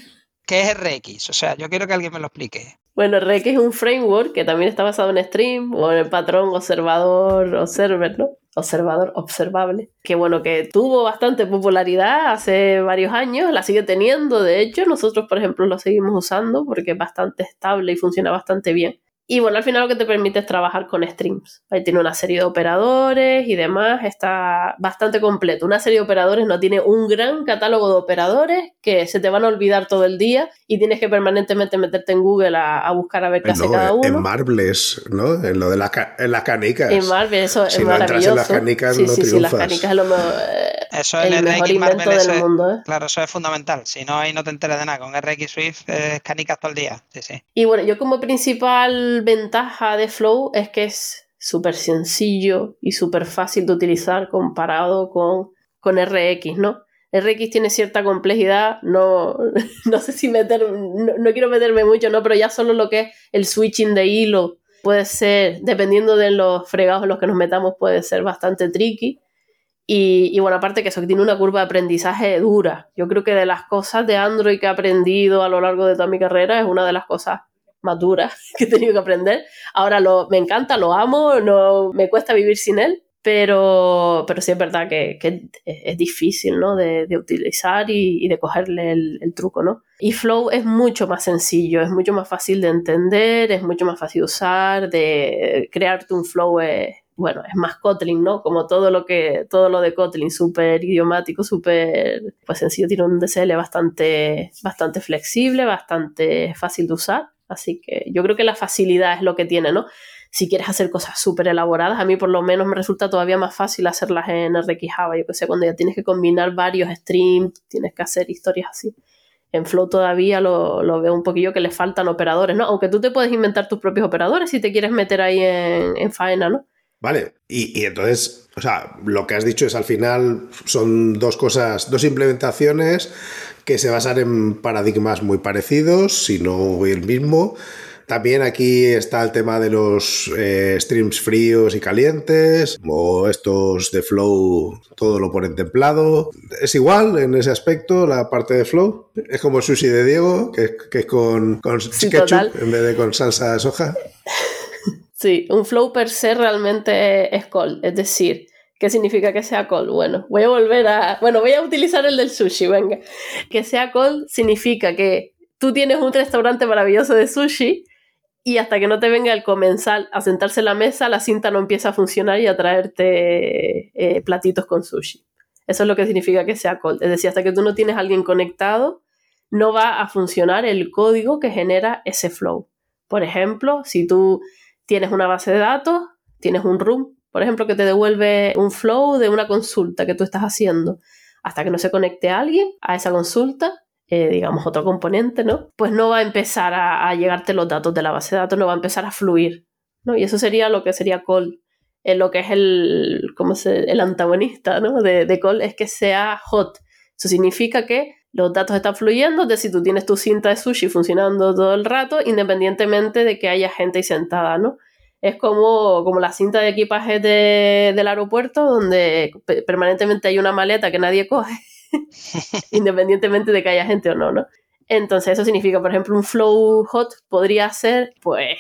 ¿Qué es RX? O sea, yo quiero que alguien me lo explique.
Bueno, RX es un framework que también está basado en Stream o en el patrón observador observer, ¿no? Observador observable. Que bueno, que tuvo bastante popularidad hace varios años, la sigue teniendo. De hecho, nosotros, por ejemplo, lo seguimos usando porque es bastante estable y funciona bastante bien. Y bueno, al final lo que te permite es trabajar con streams. Ahí tiene una serie de operadores y demás, está bastante completo. Una serie de operadores no tiene un gran catálogo de operadores que se te van a olvidar todo el día y tienes que permanentemente meterte en Google a, buscar a ver qué hace cada uno.
En Marbles, ¿no? En lo de las canicas.
En Marbles, eso
es
maravilloso.
en las canicas
sí,
no
sí,
sí,
las canicas es lo mejor.
Eso es el, mejor invento del mundo. ¿eh? Claro, eso es fundamental. Si no, ahí no te enteras de nada. Con RX Swift es canicas todo el día. Sí, sí.
Y bueno, yo como principal ventaja de Flow es que es súper sencillo y súper fácil de utilizar comparado con, con RX, ¿no? RX tiene cierta complejidad, no, no sé si meter, no, quiero meterme mucho, ¿no? Pero ya solo lo que es el switching de hilo puede ser, dependiendo de los fregados en los que nos metamos, puede ser bastante tricky. Y, bueno, aparte que eso tiene una curva de aprendizaje dura. Yo creo que de las cosas de Android que he aprendido a lo largo de toda mi carrera es una de las cosas más duras que he tenido que aprender. Ahora lo, me encanta, lo amo, no me cuesta vivir sin él, pero, pero sí es verdad que, es difícil ¿no? de, utilizar y, de cogerle el, truco. ¿no? Y Flow es mucho más sencillo, es mucho más fácil de entender, es mucho más fácil de usar, de crearte un flow es, bueno, es más Kotlin, ¿no? Como todo lo que, todo lo de Kotlin, súper idiomático, súper, pues sencillo, tiene un DSL bastante, bastante flexible, bastante fácil de usar. Así que yo creo que la facilidad es lo que tiene, ¿no? Si quieres hacer cosas súper elaboradas, a mí por lo menos me resulta todavía más fácil hacerlas en RX Java. Yo que sé, cuando ya tienes que combinar varios streams, tienes que hacer historias así. En Flow todavía lo, lo, veo un poquillo que le faltan operadores, ¿no? Aunque tú te puedes inventar tus propios operadores si te quieres meter ahí en, en faena, ¿no?
Vale, y, entonces, o sea, lo que has dicho es al final son dos cosas, dos implementaciones que se basan en paradigmas muy parecidos, si no el mismo. También aquí está el tema de los eh, streams fríos y calientes, o estos de Flow, todo lo ponen templado. ¿Es igual en ese aspecto la parte de Flow? ¿Es como el sushi de Diego, que, es con, con ketchup en vez de con salsa de soja?
Sí, un flow per se realmente es cold, es decir, ¿qué significa que sea cold? Bueno, voy a volver a, bueno, voy a utilizar el del sushi, venga. Que sea cold significa que tú tienes un restaurante maravilloso de sushi y hasta que no te venga el comensal a sentarse en la mesa, la cinta no empieza a funcionar y a traerte eh, platitos con sushi. Eso es lo que significa que sea cold. Es decir, hasta que tú no tienes a alguien conectado, no va a funcionar el código que genera ese flow. Por ejemplo, si tú tienes una base de datos, tienes un room, por ejemplo, que te devuelve un flow de una consulta que tú estás haciendo. Hasta que no se conecte alguien a esa consulta, eh, digamos otro componente, ¿no? Pues no va a empezar a, llegarte los datos de la base de datos, no va a empezar a fluir, ¿no? Y eso sería lo que sería call en lo que es el, ¿cómo se, el antagonista ¿no? de, de call es que sea hot. Eso significa que los datos están fluyendo de si tú tienes tu cinta de sushi funcionando todo el rato, independientemente de que haya gente ahí sentada, ¿no? Es como, como la cinta de equipaje de, del aeropuerto, donde permanentemente hay una maleta que nadie coge, independientemente de que haya gente o no, ¿no? Entonces eso significa, por ejemplo, un flow hot podría ser, pues,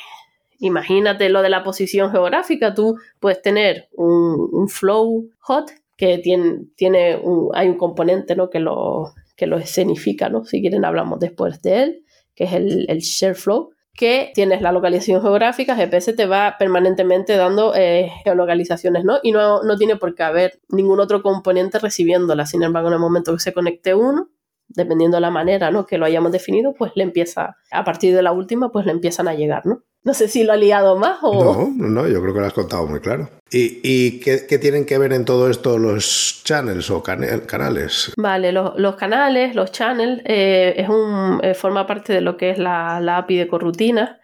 imagínate lo de la posición geográfica, tú puedes tener un, flow hot que tiene, tiene hay un componente ¿no? que, lo, que lo escenifica, ¿no? Si quieren hablamos después de él, que es el, el share flow, que tienes la localización geográfica, GPS te va permanentemente dando eh, geolocalizaciones, ¿no? Y no, no tiene por qué haber ningún otro componente recibiéndola. Sin embargo, en el momento que se conecte uno, dependiendo de la manera ¿no? que lo hayamos definido, pues le empieza, a partir de la última, pues le empiezan a llegar, ¿no? No sé si lo ha liado más o...
No, no, yo creo que lo has contado muy claro. ¿Y, y qué, qué, tienen que ver en todo esto los channels o canales?
Vale, los, los canales, los channels, eh, es un, eh, forma parte de lo que es la, la API de corrutinas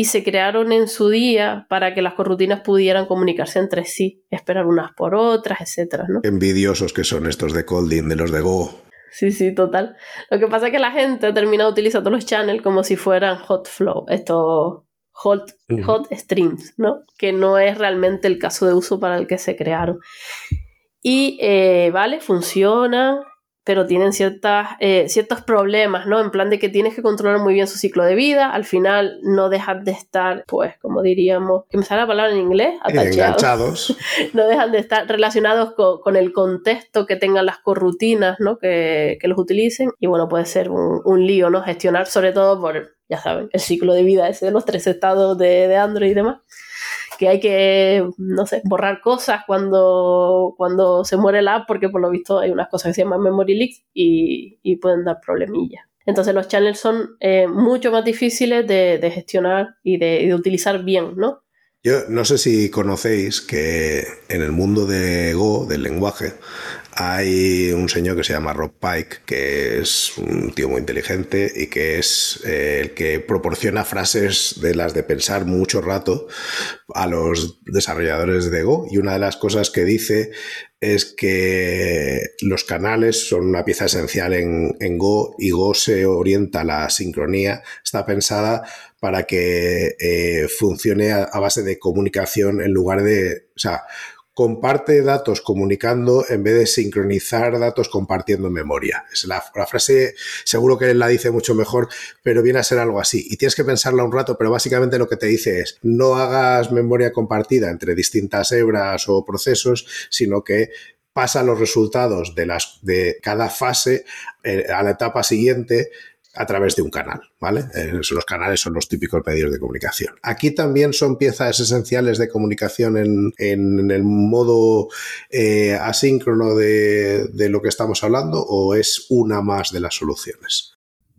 y se crearon en su día para que las corrutinas pudieran comunicarse entre sí, esperar unas por otras, etcétera, ¿no?
Envidiosos que son estos de Colding, de los de Go.
Sí, sí, total. Lo que pasa es que la gente ha terminado utilizando los channels como si fueran hot flow, estos hot, hot streams, ¿no? Que no es realmente el caso de uso para el que se crearon. Y, eh, vale, funcionan, pero tienen ciertas, eh, ciertos problemas, ¿no? En plan de que tienes que controlar muy bien su ciclo de vida, al final no dejan de estar, pues, como diríamos, que me sale la palabra en inglés,
atachados. enganchados.
no dejan de estar relacionados con, con, el contexto que tengan las corrutinas, ¿no? Que, que los utilicen, y bueno, puede ser un, un, lío, ¿no? Gestionar, sobre todo por, ya saben, el ciclo de vida ese de los tres estados de, de Android y demás que hay que, no sé, borrar cosas cuando, cuando se muere la app, porque por lo visto hay unas cosas que se llaman memory leaks y, pueden dar problemillas. Entonces los channels son eh, mucho más difíciles de, de gestionar y de, de, utilizar bien, ¿no?
Yo no sé si conocéis que en el mundo de Go, del lenguaje, hay un señor que se llama Rob Pike, que es un tío muy inteligente y que es eh, el que proporciona frases de las de pensar mucho rato a los desarrolladores de Go. Y una de las cosas que dice es que los canales son una pieza esencial en, Go y Go se orienta a la sincronía, está pensada para que eh, funcione a, a base de comunicación en lugar de, o sea, comparte datos comunicando en vez de sincronizar datos compartiendo memoria. Es la, frase, seguro que la dice mucho mejor, pero viene a ser algo así. Y tienes que pensarla un rato, pero básicamente lo que te dice es no hagas memoria compartida entre distintas hebras o procesos, sino que pasa los resultados de, las, de cada fase eh, a la etapa siguiente a través de un canal, ¿vale? Eh, los canales son los típicos medios de comunicación. Aquí también son piezas esenciales de comunicación en, en el modo eh, asíncrono de, de, lo que estamos hablando o es una más de las soluciones.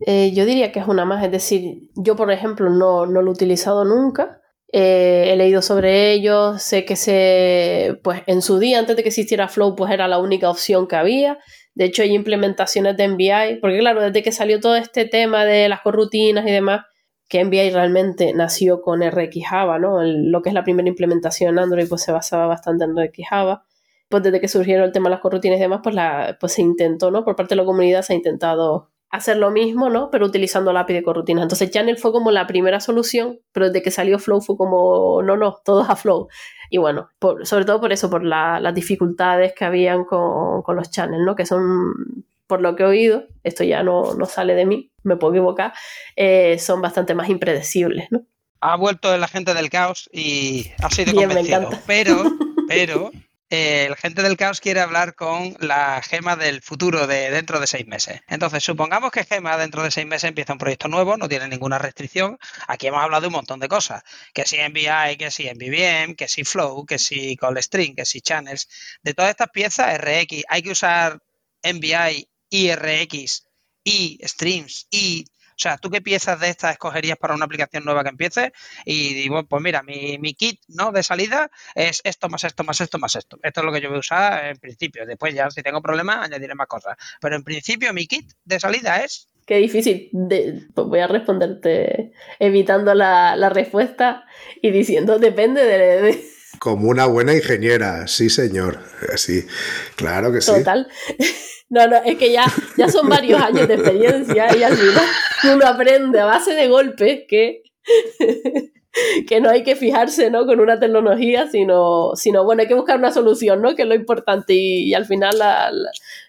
Eh, yo diría que es una más, es decir, yo por ejemplo no, no lo he utilizado nunca. he leído sobre ello, sé que se, pues en su día, antes de que existiera Flow, pues era la única opción que había de hecho, hay implementaciones de MBI, porque claro, desde que salió todo este tema de las corrutinas y demás, que MBI realmente nació con RX Java, ¿no? Lo que es la primera implementación en Android, pues se basaba bastante en RX Java. Pues desde que surgieron el tema de las corrutinas y demás, pues, la, pues se intentó, ¿no? Por parte de la comunidad se ha intentado hacer lo mismo, ¿no? Pero utilizando la API de corrutinas. Entonces Channel fue como la primera solución, pero desde que salió Flow fue como, no, no, todos a Flow. Y bueno, por, sobre todo por eso, por la, las dificultades que habían con, con, los channels, ¿no? Que son, por lo que he oído, esto ya no, no sale de mí, me puedo equivocar, eh, son bastante más impredecibles, ¿no?
Ha vuelto la gente del caos y ha sido Bien, convencido. Pero, pero, eh, el gente del caos quiere hablar con la gema del futuro de dentro de seis meses. Entonces, supongamos que Gema dentro de seis meses empieza un proyecto nuevo, no tiene ninguna restricción. Aquí hemos hablado de un montón de cosas, que si MVI, que si MVVM, que si Flow, que si Call String, que si Channels. De todas estas piezas, RX, hay que usar MVI y RX y Streams y o sea, ¿tú qué piezas de estas escogerías para una aplicación nueva que empiece? Y digo, pues mira, mi, mi, kit ¿no? de salida es esto más esto más esto más esto. Esto es lo que yo voy a usar en principio. Después ya si tengo problemas añadiré más cosas. Pero en principio mi kit de salida es...
Qué difícil. De, pues voy a responderte evitando la, la, respuesta y diciendo depende de, de
Como una buena ingeniera, sí, señor. Sí, claro que sí.
Total. No, no, es que ya, ya son varios años de experiencia y al final uno aprende a base de golpes que, que no hay que fijarse ¿no? con una tecnología, sino, sino, bueno, hay que buscar una solución, ¿no? Que es lo importante y, al final,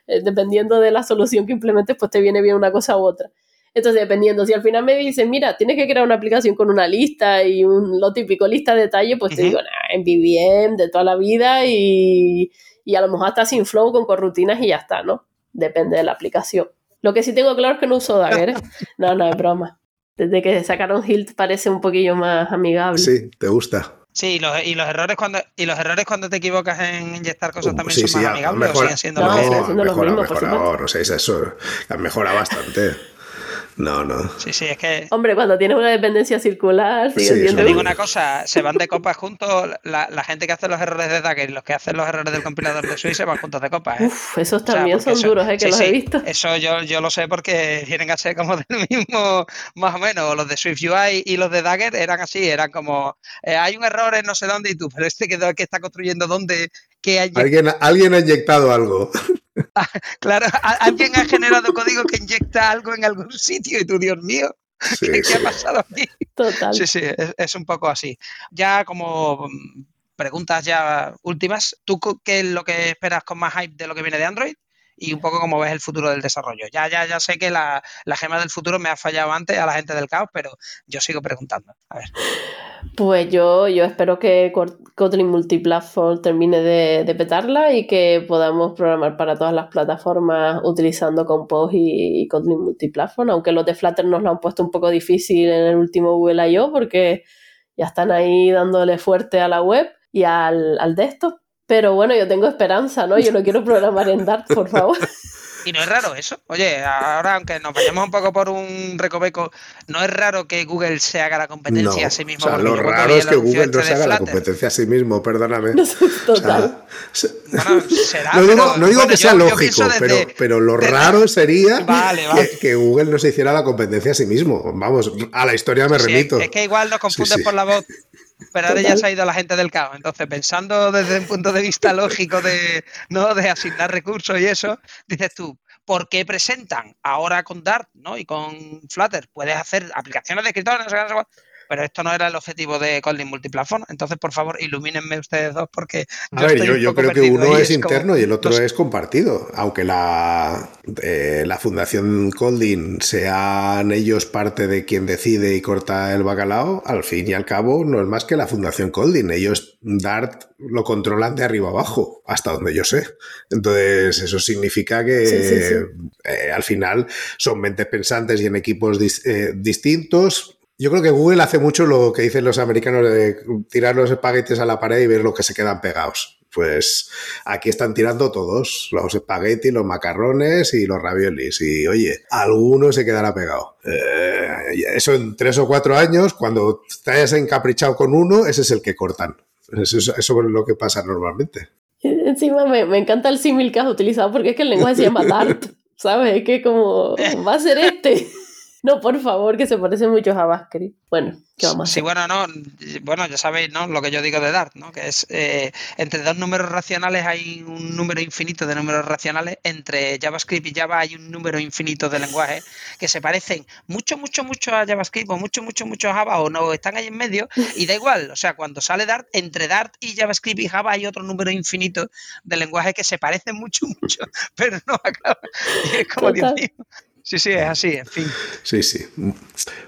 eh, dependiendo de la solución que implementes, pues te viene bien una cosa u otra. Entonces, dependiendo, si al final me dicen, mira, tienes que crear una aplicación con una lista y un, lo típico, lista de detalle, pues te digo, nah, en BBM de toda la vida y, y a lo mejor hasta sin flow con corrutinas y ya está, ¿no? Depende de la aplicación. Lo que sí tengo claro es que no uso Dagger. ¿eh? No, no, es broma. Desde que sacaron Hilt parece un poquillo más amigable.
Sí, te gusta.
Sí, y los, y los errores cuando y los errores cuando te equivocas en inyectar cosas también son más amigables
mejora,
o siguen siendo
no,
lo
mejora,
mismo.
mejora, mejora, no sé, eso mejora bastante. No, no.
Sí, sí, es que.
Hombre, cuando tienes una dependencia circular,
sí,
siendo.
digo una cosa, se van de copas juntos. La, la, gente que hace los errores de Dagger y los que hacen los errores del compilador de Swift se van juntos de copas. ¿eh?
Uf, esos también o sea, son eso, duros, ¿eh? Que
sí,
los
sí,
he visto.
Eso yo, yo lo sé porque tienen a ser como del mismo, más o menos. Los de Swift UI y los de Dagger eran así, eran como. Eh, hay un error en no sé dónde y tú, pero este que, que está construyendo dónde. Que hay...
¿Alguien, alguien ha inyectado algo.
Claro, alguien ha generado código que inyecta algo en algún sitio y tú, Dios mío. Sí, ¿Qué, sí. ¿Qué, ha pasado aquí?
Total.
Sí, sí, es, es, un poco así. Ya como preguntas ya últimas, ¿tú qué es lo que esperas con más hype de lo que viene de Android? Y un poco cómo ves el futuro del desarrollo. Ya, ya, ya sé que la, la gema del futuro me ha fallado antes a la gente del caos, pero yo sigo preguntando. A ver.
Pues yo, yo espero que Kotlin Multiplatform termine de, de, petarla y que podamos programar para todas las plataformas utilizando Compose y, y, Kotlin Multiplatform, aunque los de Flutter nos lo han puesto un poco difícil en el último Google I.O. porque ya están ahí dándole fuerte a la web y al, al desktop. Pero bueno, yo tengo esperanza, ¿no? Yo no quiero programar en Dart, por favor.
Y no es raro eso. Oye, ahora aunque nos vayamos un poco por un recoveco, no es raro que Google se haga la competencia
no,
a sí mismo.
O sea, lo raro es que Google no se haga la competencia a sí mismo, perdóname.
No, total.
O sea, bueno, será, no digo, no digo bueno, que sea yo, lógico, yo desde, pero, pero, lo desde, raro sería
vale, vale.
Que, que, Google no se hiciera la competencia a sí mismo. Vamos, a la historia me
sí,
remito.
Es que igual nos confunde
Sí, sí.
por la voz pero ahora ya se ha ido la gente del caos. Entonces, pensando desde un punto de vista lógico de, ¿no? de asignar recursos y eso, dices tú, ¿por qué presentan ahora con Dart ¿no? y con Flutter? Puedes hacer aplicaciones de escritorio, no sé qué, no sé cuál, pero esto no era el objetivo de Kotlin Multiplatform. Entonces, por favor, ilumínenme ustedes dos porque.
A ver, yo, yo creo que uno es, es interno como... y el otro no sé. es compartido. Aunque la, eh, la Fundación Kotlin sean ellos parte de quien decide y corta el bacalao, al fin y al cabo no es más que la Fundación Kotlin. Ellos, Dart, lo controlan de arriba abajo, hasta donde yo sé. Entonces, eso significa que sí, sí, sí. Eh, al final son mentes pensantes y en equipos dis, eh, distintos yo creo que Google hace mucho lo que dicen los americanos de tirar los espaguetis a la pared y ver lo que se quedan pegados. Pues aquí están tirando todos, los espaguetis, los macarrones y los raviolis. Y oye, alguno se quedará pegado. Eh, eso en tres o cuatro años, cuando te hayas encaprichado con uno, ese es el que cortan. Eso, eso es lo que pasa normalmente.
Encima me, me encanta el símil que has utilizado porque es que el lenguaje se llama Dart, ¿sabes? Es que como va a ser este. No, por favor, que se parece mucho a JavaScript. Bueno, ¿qué vamos a hacer?
Sí, bueno, no, bueno, ya sabéis, ¿no? Lo que yo digo de Dart, ¿no? Que es eh, entre dos números racionales hay un número infinito de números racionales. Entre JavaScript y Java hay un número infinito de lenguajes que se parecen mucho, mucho, mucho a JavaScript o mucho, mucho, mucho a Java o no están ahí en medio y da igual. O sea, cuando sale Dart, entre Dart y JavaScript y Java hay otro número infinito de lenguajes que se parecen mucho, mucho, pero no acaban. Y es como, Dios mío. Sí, sí, es así, en fin.
Sí, sí.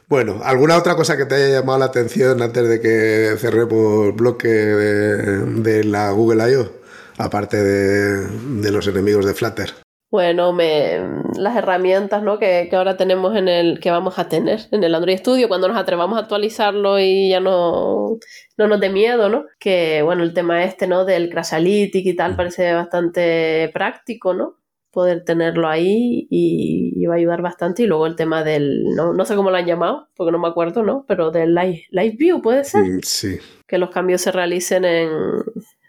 Bueno, ¿alguna otra cosa que te haya llamado la atención antes de que cerremos el bloque de, de la Google I.O.? Aparte de, de, los enemigos de Flutter.
Bueno, me, las herramientas ¿no? que, que, ahora tenemos en el, que vamos a tener en el Android Studio, cuando nos atrevamos a actualizarlo y ya no, no nos dé miedo, ¿no? Que bueno, el tema este, ¿no? Del Crashlytic y tal parece bastante práctico, ¿no? Poder tenerlo ahí y, y, va a ayudar bastante. Y luego el tema del, no, no, sé cómo lo han llamado, porque no me acuerdo, ¿no? Pero del live, live view, ¿puede ser?
Mm, Sí.
Que los cambios se realicen en,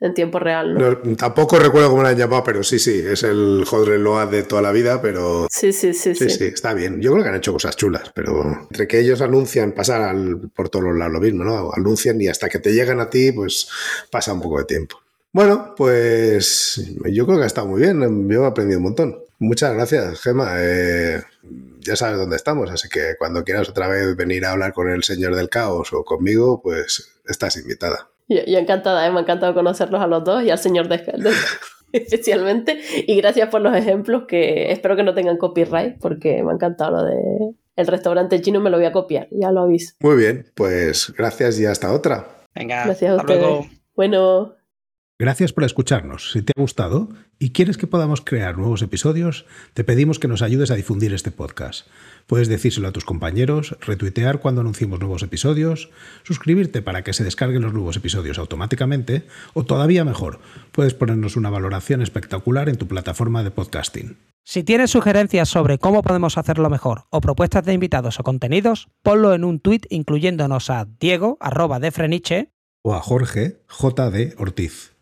en tiempo real. ¿no?
tampoco recuerdo cómo lo han llamado, pero sí, sí, es el Hodre Load de toda la vida, pero...
Sí, sí, sí,
sí. Sí, está bien. Yo creo que han hecho cosas chulas, pero entre que ellos anuncian pasar al, por todos los lados lo mismo, ¿no? Anuncian y hasta que te llegan a ti, pues pasa un poco de tiempo. Bueno, pues yo creo que ha estado muy bien. Yo he aprendido un montón. Muchas gracias, Gema. Eh, ya sabes dónde estamos, así que cuando quieras otra vez venir a hablar con el señor del caos o conmigo, pues estás invitada.
Yo, encantada, ¿eh? me ha encantado conocerlos a los dos y al señor del caos especialmente. Y gracias por los ejemplos que espero que no tengan copyright porque me ha encantado lo de el restaurante chino, me lo voy a copiar, ya lo aviso.
Muy bien, pues gracias y hasta otra.
Venga, gracias a ustedes.
Bueno.
Gracias por escucharnos. Si te ha gustado y quieres que podamos crear nuevos episodios, te pedimos que nos ayudes a difundir este podcast. Puedes decírselo a tus compañeros, retuitear cuando anunciemos nuevos episodios, suscribirte para que se descarguen los nuevos episodios automáticamente o todavía mejor, puedes ponernos una valoración espectacular en tu plataforma de podcasting.
Si tienes sugerencias sobre cómo podemos hacerlo mejor o propuestas de invitados o contenidos, ponlo en un tuit incluyéndonos a Diego arroba de Freniche
o a Jorge J. Ortiz.